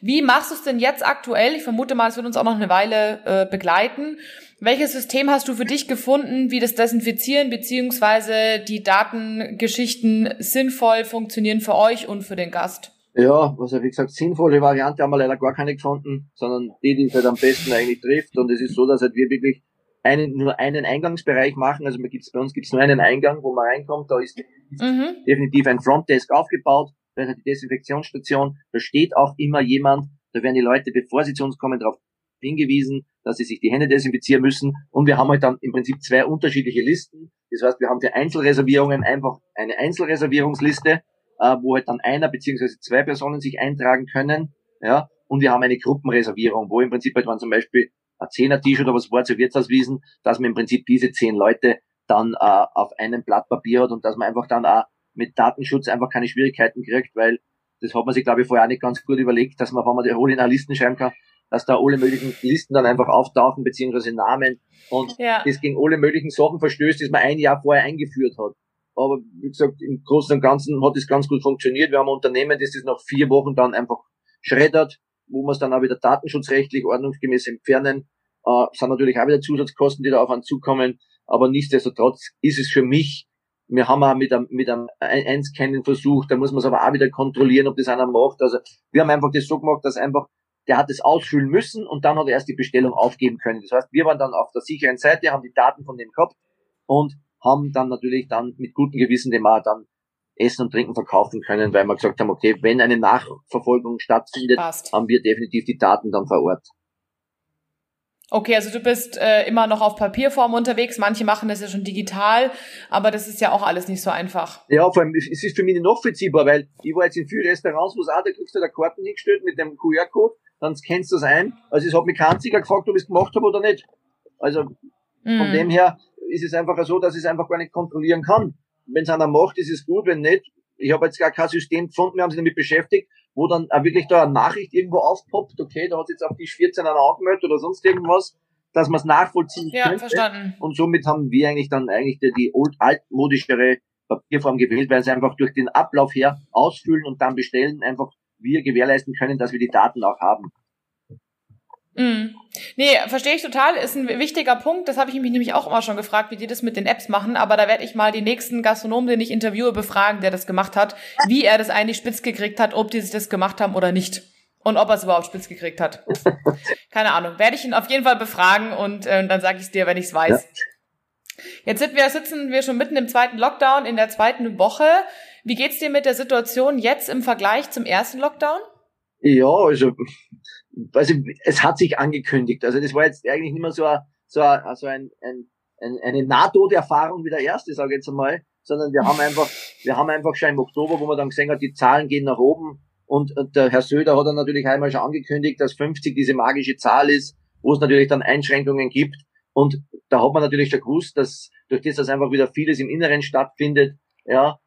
Wie machst du es denn jetzt aktuell? Ich vermute mal, es wird uns auch noch eine Weile äh, begleiten. Welches System hast du für dich gefunden, wie das Desinfizieren beziehungsweise die Datengeschichten sinnvoll funktionieren für euch und für den Gast? Ja, also wie gesagt, sinnvolle Variante haben wir leider gar keine gefunden, sondern die, die es halt am besten eigentlich trifft. Und es ist so, dass halt wir wirklich einen, nur einen Eingangsbereich machen. Also gibt's, bei uns gibt's nur einen Eingang, wo man reinkommt. Da ist mhm. definitiv ein Frontdesk aufgebaut. Da ist halt die Desinfektionsstation. Da steht auch immer jemand. Da werden die Leute, bevor sie zu uns kommen, darauf hingewiesen, dass sie sich die Hände desinfizieren müssen. Und wir haben halt dann im Prinzip zwei unterschiedliche Listen. Das heißt, wir haben für Einzelreservierungen einfach eine Einzelreservierungsliste, äh, wo halt dann einer beziehungsweise zwei Personen sich eintragen können. Ja, und wir haben eine Gruppenreservierung, wo im Prinzip halt, wenn zum Beispiel ein Zehner-T-Shirt oder was war zur Wirtshauswiesen, dass man im Prinzip diese zehn Leute dann äh, auf einem Blatt Papier hat und dass man einfach dann auch mit Datenschutz einfach keine Schwierigkeiten kriegt, weil das hat man sich, glaube ich, vorher auch nicht ganz gut überlegt, dass man, wenn man die Hole in einer Listen schreiben kann, dass da alle möglichen Listen dann einfach auftauchen, beziehungsweise Namen und ja. das gegen alle möglichen Sachen verstößt, die man ein Jahr vorher eingeführt hat. Aber wie gesagt, im Großen und Ganzen hat es ganz gut funktioniert. Wir haben ein Unternehmen, das das nach vier Wochen dann einfach schreddert, wo wir es dann auch wieder datenschutzrechtlich ordnungsgemäß entfernen. Äh, sind natürlich auch wieder Zusatzkosten, die da auf einen zukommen. Aber nichtsdestotrotz ist es für mich, wir haben auch mit einem, mit einem Einscannen versucht, da muss man es aber auch wieder kontrollieren, ob das einer macht. Also wir haben einfach das so gemacht, dass einfach der hat es ausfüllen müssen und dann hat er erst die Bestellung aufgeben können. Das heißt, wir waren dann auf der sicheren Seite, haben die Daten von dem gehabt und haben dann natürlich dann mit gutem Gewissen dem auch dann Essen und Trinken verkaufen können, weil wir gesagt haben, okay, wenn eine Nachverfolgung stattfindet, Passt. haben wir definitiv die Daten dann vor Ort. Okay, also du bist äh, immer noch auf Papierform unterwegs. Manche machen das ja schon digital, aber das ist ja auch alles nicht so einfach. Ja, vor allem, es ist für mich nicht nachvollziehbar, weil ich war jetzt in vielen Restaurants, wo es auch, da kriegst du da Karten hingestellt mit dem QR-Code dann scannst du es ein. Also es hat mich kein gefragt, ob ich es gemacht habe oder nicht. Also mhm. von dem her ist es einfach so, dass ich es einfach gar nicht kontrollieren kann. Wenn es einer macht, ist es gut, wenn nicht. Ich habe jetzt gar kein System gefunden, wir haben sich damit beschäftigt, wo dann auch wirklich da eine Nachricht irgendwo aufpoppt, okay, da hat jetzt auf die 14 einer angemeldet oder sonst irgendwas, dass man es nachvollziehen ja, könnte. Verstanden. Und somit haben wir eigentlich dann eigentlich die, die old, altmodischere Papierform gewählt, weil sie einfach durch den Ablauf her ausfüllen und dann bestellen einfach wir gewährleisten können, dass wir die Daten auch haben. Mm. Nee, verstehe ich total. Ist ein wichtiger Punkt. Das habe ich mich nämlich auch immer schon gefragt, wie die das mit den Apps machen. Aber da werde ich mal den nächsten Gastronomen, den ich interviewe, befragen, der das gemacht hat, wie er das eigentlich spitz gekriegt hat, ob die sich das gemacht haben oder nicht. Und ob er es überhaupt spitz gekriegt hat. Keine Ahnung. Werde ich ihn auf jeden Fall befragen und äh, dann sage ich es dir, wenn ich es weiß. Ja. Jetzt sind wir, sitzen wir schon mitten im zweiten Lockdown, in der zweiten Woche. Wie geht's dir mit der Situation jetzt im Vergleich zum ersten Lockdown? Ja, also, also es hat sich angekündigt. Also das war jetzt eigentlich nicht mehr so, ein, so, ein, so ein, ein, ein, eine Nahtoderfahrung wie der erste, sage ich jetzt einmal, sondern wir haben einfach, wir haben einfach schon im Oktober, wo man dann gesehen hat, die Zahlen gehen nach oben und, und der Herr Söder hat dann natürlich einmal schon angekündigt, dass 50 diese magische Zahl ist, wo es natürlich dann Einschränkungen gibt. Und da hat man natürlich schon gewusst, dass durch das, dass einfach wieder vieles im Inneren stattfindet, ja,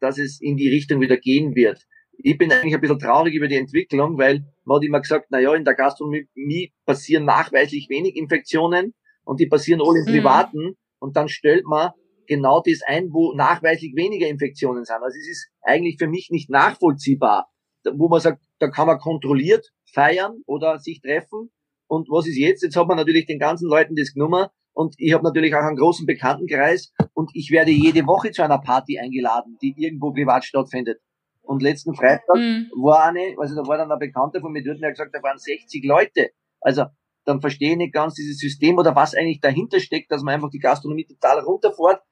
dass es in die Richtung wieder gehen wird. Ich bin eigentlich ein bisschen traurig über die Entwicklung, weil man hat immer gesagt, na ja, in der Gastronomie passieren nachweislich wenig Infektionen und die passieren alle im mhm. Privaten mhm. und dann stellt man genau das ein, wo nachweislich weniger Infektionen sind. Also es ist eigentlich für mich nicht nachvollziehbar, wo man sagt, da kann man kontrolliert feiern oder sich treffen. Und was ist jetzt? Jetzt hat man natürlich den ganzen Leuten das genommen und ich habe natürlich auch einen großen Bekanntenkreis und ich werde jede Woche zu einer Party eingeladen, die irgendwo privat stattfindet. Und letzten Freitag mhm. war eine, also da war dann ein Bekannter von mir dort, der hat gesagt, da waren 60 Leute. Also dann verstehe ich nicht ganz dieses System oder was eigentlich dahinter steckt, dass man einfach die Gastronomie total runterfährt,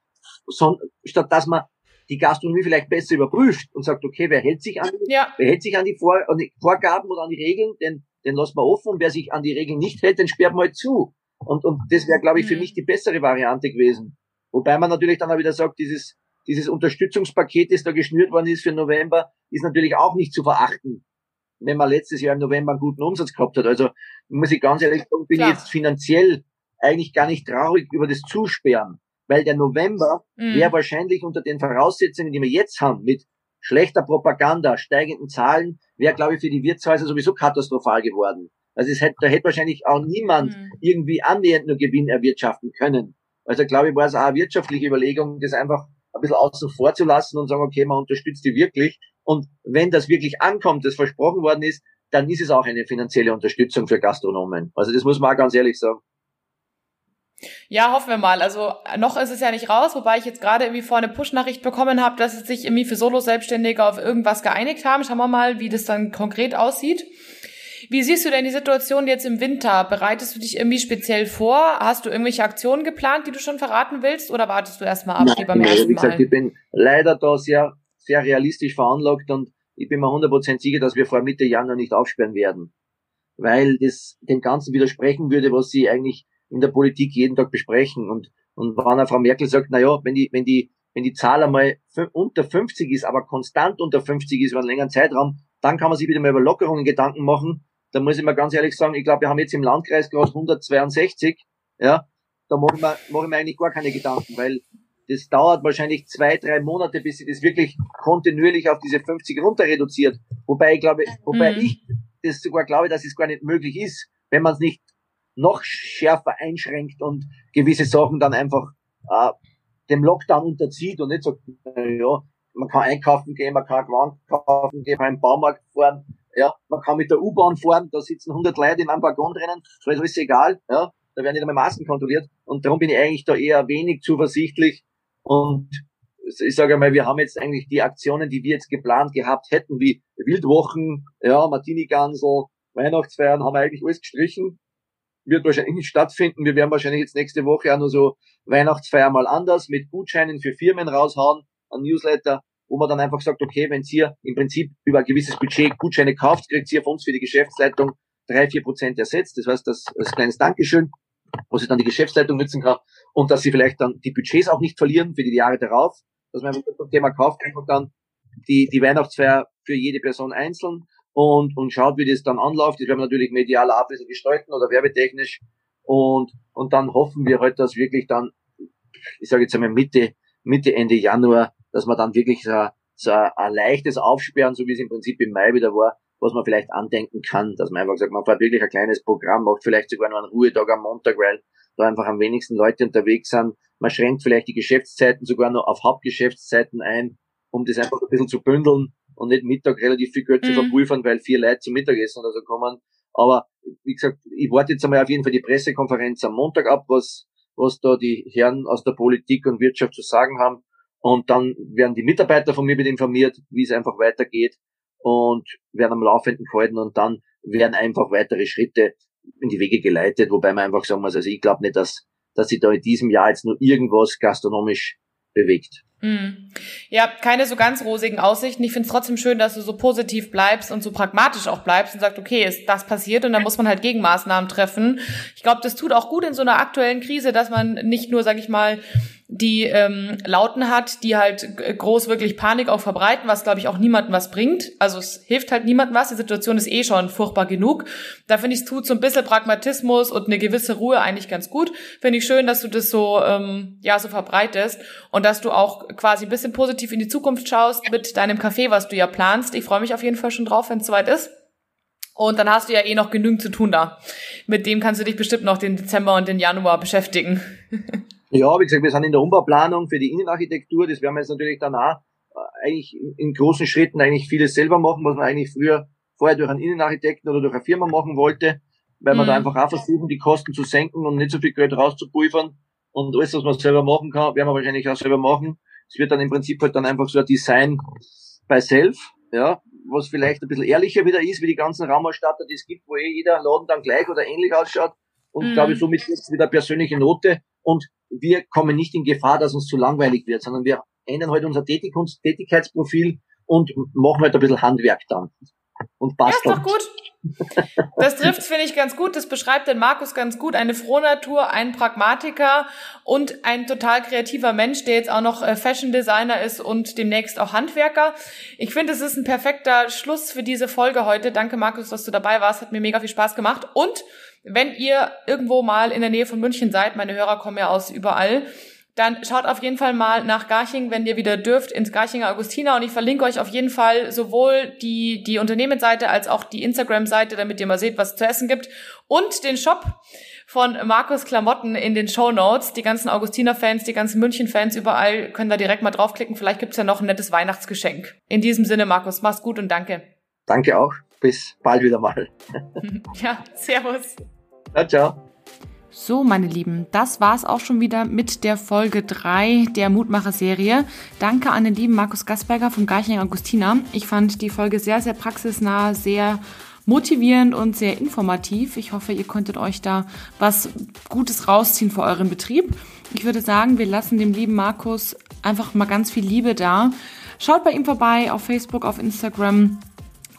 sondern, statt dass man die Gastronomie vielleicht besser überprüft und sagt, okay, wer hält sich an, ja. wer hält sich an die, Vor an die Vorgaben oder an die Regeln, den, den lassen wir offen und wer sich an die Regeln nicht hält, den sperrt man halt zu. Und, und das wäre, glaube ich, für mhm. mich die bessere Variante gewesen. Wobei man natürlich dann auch wieder sagt, dieses, dieses Unterstützungspaket, das da geschnürt worden ist für November, ist natürlich auch nicht zu verachten, wenn man letztes Jahr im November einen guten Umsatz gehabt hat. Also muss ich ganz ehrlich sagen, bin ich jetzt finanziell eigentlich gar nicht traurig über das Zusperren, weil der November mhm. wäre wahrscheinlich unter den Voraussetzungen, die wir jetzt haben, mit schlechter Propaganda, steigenden Zahlen, wäre, glaube ich, für die Wirtshäuser sowieso katastrophal geworden. Also es hätte, da hätte wahrscheinlich auch niemand mhm. irgendwie annähernd nur Gewinn erwirtschaften können. Also glaube ich, war es auch eine wirtschaftliche Überlegung, das einfach ein bisschen außen vor zu lassen und sagen, okay, man unterstützt die wirklich. Und wenn das wirklich ankommt, das versprochen worden ist, dann ist es auch eine finanzielle Unterstützung für Gastronomen. Also das muss man auch ganz ehrlich sagen. Ja, hoffen wir mal. Also noch ist es ja nicht raus, wobei ich jetzt gerade irgendwie vor eine Push-Nachricht bekommen habe, dass es sich irgendwie für Solo-Selbstständige auf irgendwas geeinigt haben. Schauen wir mal, wie das dann konkret aussieht. Wie siehst du denn die Situation jetzt im Winter? Bereitest du dich irgendwie speziell vor? Hast du irgendwelche Aktionen geplant, die du schon verraten willst? Oder wartest du erstmal ab, Nein, wie beim nee, ersten Wie gesagt, ich bin leider da sehr, sehr realistisch veranlagt und ich bin mir 100% sicher, dass wir vor Mitte Januar nicht aufsperren werden. Weil das dem Ganzen widersprechen würde, was sie eigentlich in der Politik jeden Tag besprechen. Und, und wenn eine Frau Merkel sagt, na ja, wenn die, wenn die, wenn die Zahl einmal unter 50 ist, aber konstant unter 50 ist über einen längeren Zeitraum, dann kann man sich wieder mal über Lockerungen Gedanken machen da muss ich mal ganz ehrlich sagen, ich glaube, wir haben jetzt im Landkreis gerade 162, ja, da mache ich, mir, mach ich mir eigentlich gar keine Gedanken, weil das dauert wahrscheinlich zwei, drei Monate, bis sie das wirklich kontinuierlich auf diese 50 runter reduziert. Wobei ich glaube, wobei mhm. ich das sogar glaube, dass es gar nicht möglich ist, wenn man es nicht noch schärfer einschränkt und gewisse Sachen dann einfach äh, dem Lockdown unterzieht und nicht sagt, äh, ja, man kann einkaufen gehen, man kann Gewand kaufen gehen, man kann im Baumarkt fahren, ja, man kann mit der U-Bahn fahren, da sitzen 100 Leute in einem Waggon drinnen, so ist alles egal, ja, da werden nicht einmal Masken kontrolliert und darum bin ich eigentlich da eher wenig zuversichtlich und ich sage mal, wir haben jetzt eigentlich die Aktionen, die wir jetzt geplant gehabt hätten, wie Wildwochen, ja, Martini-Gansel, Weihnachtsfeiern, haben wir eigentlich alles gestrichen. Wird wahrscheinlich nicht stattfinden. Wir werden wahrscheinlich jetzt nächste Woche auch nur so Weihnachtsfeier mal anders mit Gutscheinen für Firmen raushauen, ein Newsletter wo man dann einfach sagt, okay, wenn ihr im Prinzip über ein gewisses Budget Gutscheine kauft, kriegt ihr von uns für die Geschäftsleitung drei, vier Prozent ersetzt. Das heißt, das, ist ein kleines Dankeschön, wo sie dann die Geschäftsleitung nutzen kann und dass sie vielleicht dann die Budgets auch nicht verlieren für die Jahre darauf, dass man einfach das Thema kauft, einfach dann die, die Weihnachtsfeier für jede Person einzeln und, und schaut, wie das dann anläuft. Das werden wir natürlich medial auch ein bisschen gestalten oder werbetechnisch und, und dann hoffen wir halt, dass wirklich dann, ich sage jetzt einmal Mitte, Mitte, Ende Januar dass man dann wirklich so, so ein leichtes Aufsperren, so wie es im Prinzip im Mai wieder war, was man vielleicht andenken kann, dass man einfach sagt, man fährt wirklich ein kleines Programm, macht vielleicht sogar noch einen Ruhetag am Montag, weil da einfach am wenigsten Leute unterwegs sind. Man schränkt vielleicht die Geschäftszeiten sogar noch auf Hauptgeschäftszeiten ein, um das einfach ein bisschen zu bündeln und nicht Mittag relativ viel Geld mhm. zu verpulvern, weil vier Leute zum Mittagessen oder so kommen. Aber wie gesagt, ich warte jetzt einmal auf jeden Fall die Pressekonferenz am Montag ab, was, was da die Herren aus der Politik und Wirtschaft zu sagen haben. Und dann werden die Mitarbeiter von mir mit informiert, wie es einfach weitergeht und werden am Laufenden gehalten und dann werden einfach weitere Schritte in die Wege geleitet, wobei man einfach sagen muss, also ich glaube nicht, dass, dass sich da in diesem Jahr jetzt nur irgendwas gastronomisch bewegt. Mhm. Ja, keine so ganz rosigen Aussichten. Ich finde es trotzdem schön, dass du so positiv bleibst und so pragmatisch auch bleibst und sagst, okay, ist das passiert und dann muss man halt Gegenmaßnahmen treffen. Ich glaube, das tut auch gut in so einer aktuellen Krise, dass man nicht nur, sag ich mal, die ähm, Lauten hat, die halt groß wirklich Panik auch verbreiten, was glaube ich auch niemandem was bringt. Also es hilft halt niemandem was. Die Situation ist eh schon furchtbar genug. Da finde ich, es tut so ein bisschen Pragmatismus und eine gewisse Ruhe eigentlich ganz gut. Finde ich schön, dass du das so ähm, ja so verbreitest und dass du auch quasi ein bisschen positiv in die Zukunft schaust mit deinem Café, was du ja planst. Ich freue mich auf jeden Fall schon drauf, wenn es soweit ist. Und dann hast du ja eh noch genügend zu tun da. Mit dem kannst du dich bestimmt noch den Dezember und den Januar beschäftigen. Ja, wie gesagt, wir sind in der Umbauplanung für die Innenarchitektur. Das werden wir jetzt natürlich danach äh, eigentlich in großen Schritten eigentlich vieles selber machen, was man eigentlich früher vorher durch einen Innenarchitekten oder durch eine Firma machen wollte, weil wir mhm. da einfach auch versuchen, die Kosten zu senken und nicht so viel Geld rauszupulvern. Und alles, was man selber machen kann, werden wir wahrscheinlich auch selber machen. Es wird dann im Prinzip halt dann einfach so ein Design by self, ja, was vielleicht ein bisschen ehrlicher wieder ist, wie die ganzen Raumausstatter, die es gibt, wo eh jeder Laden dann gleich oder ähnlich ausschaut. Und mhm. glaube ich, somit ist es wieder persönliche Note. Und wir kommen nicht in Gefahr, dass uns zu langweilig wird, sondern wir ändern halt unser Tätigkeitsprofil und machen halt ein bisschen Handwerk dann. Und passt ja, ist doch gut. Das trifft, finde ich, ganz gut. Das beschreibt den Markus ganz gut. Eine Frohnatur, ein Pragmatiker und ein total kreativer Mensch, der jetzt auch noch äh, Fashion Designer ist und demnächst auch Handwerker. Ich finde, es ist ein perfekter Schluss für diese Folge heute. Danke, Markus, dass du dabei warst. Hat mir mega viel Spaß gemacht. Und wenn ihr irgendwo mal in der Nähe von München seid, meine Hörer kommen ja aus überall, dann schaut auf jeden Fall mal nach Garching, wenn ihr wieder dürft, ins Garchinger Augustiner und ich verlinke euch auf jeden Fall sowohl die, die Unternehmensseite als auch die Instagram-Seite, damit ihr mal seht, was es zu essen gibt und den Shop von Markus Klamotten in den Show Notes. Die ganzen Augustiner-Fans, die ganzen München-Fans überall können da direkt mal draufklicken. Vielleicht gibt's ja noch ein nettes Weihnachtsgeschenk. In diesem Sinne, Markus, mach's gut und danke. Danke auch. Bis bald wieder mal. ja, servus. Ciao, ciao. So, meine Lieben, das war's auch schon wieder mit der Folge 3 der Mutmacher-Serie. Danke an den lieben Markus Gasberger vom Garching Augustina. Ich fand die Folge sehr, sehr praxisnah, sehr motivierend und sehr informativ. Ich hoffe, ihr konntet euch da was Gutes rausziehen für euren Betrieb. Ich würde sagen, wir lassen dem lieben Markus einfach mal ganz viel Liebe da. Schaut bei ihm vorbei auf Facebook, auf Instagram.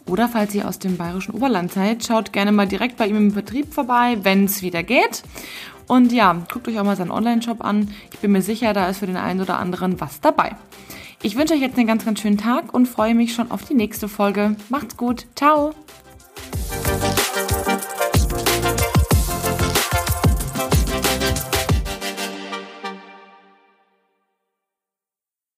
Oder falls ihr aus dem bayerischen Oberland seid, schaut gerne mal direkt bei ihm im Betrieb vorbei, wenn es wieder geht. Und ja, guckt euch auch mal seinen Online-Shop an. Ich bin mir sicher, da ist für den einen oder anderen was dabei. Ich wünsche euch jetzt einen ganz, ganz schönen Tag und freue mich schon auf die nächste Folge. Macht's gut. Ciao.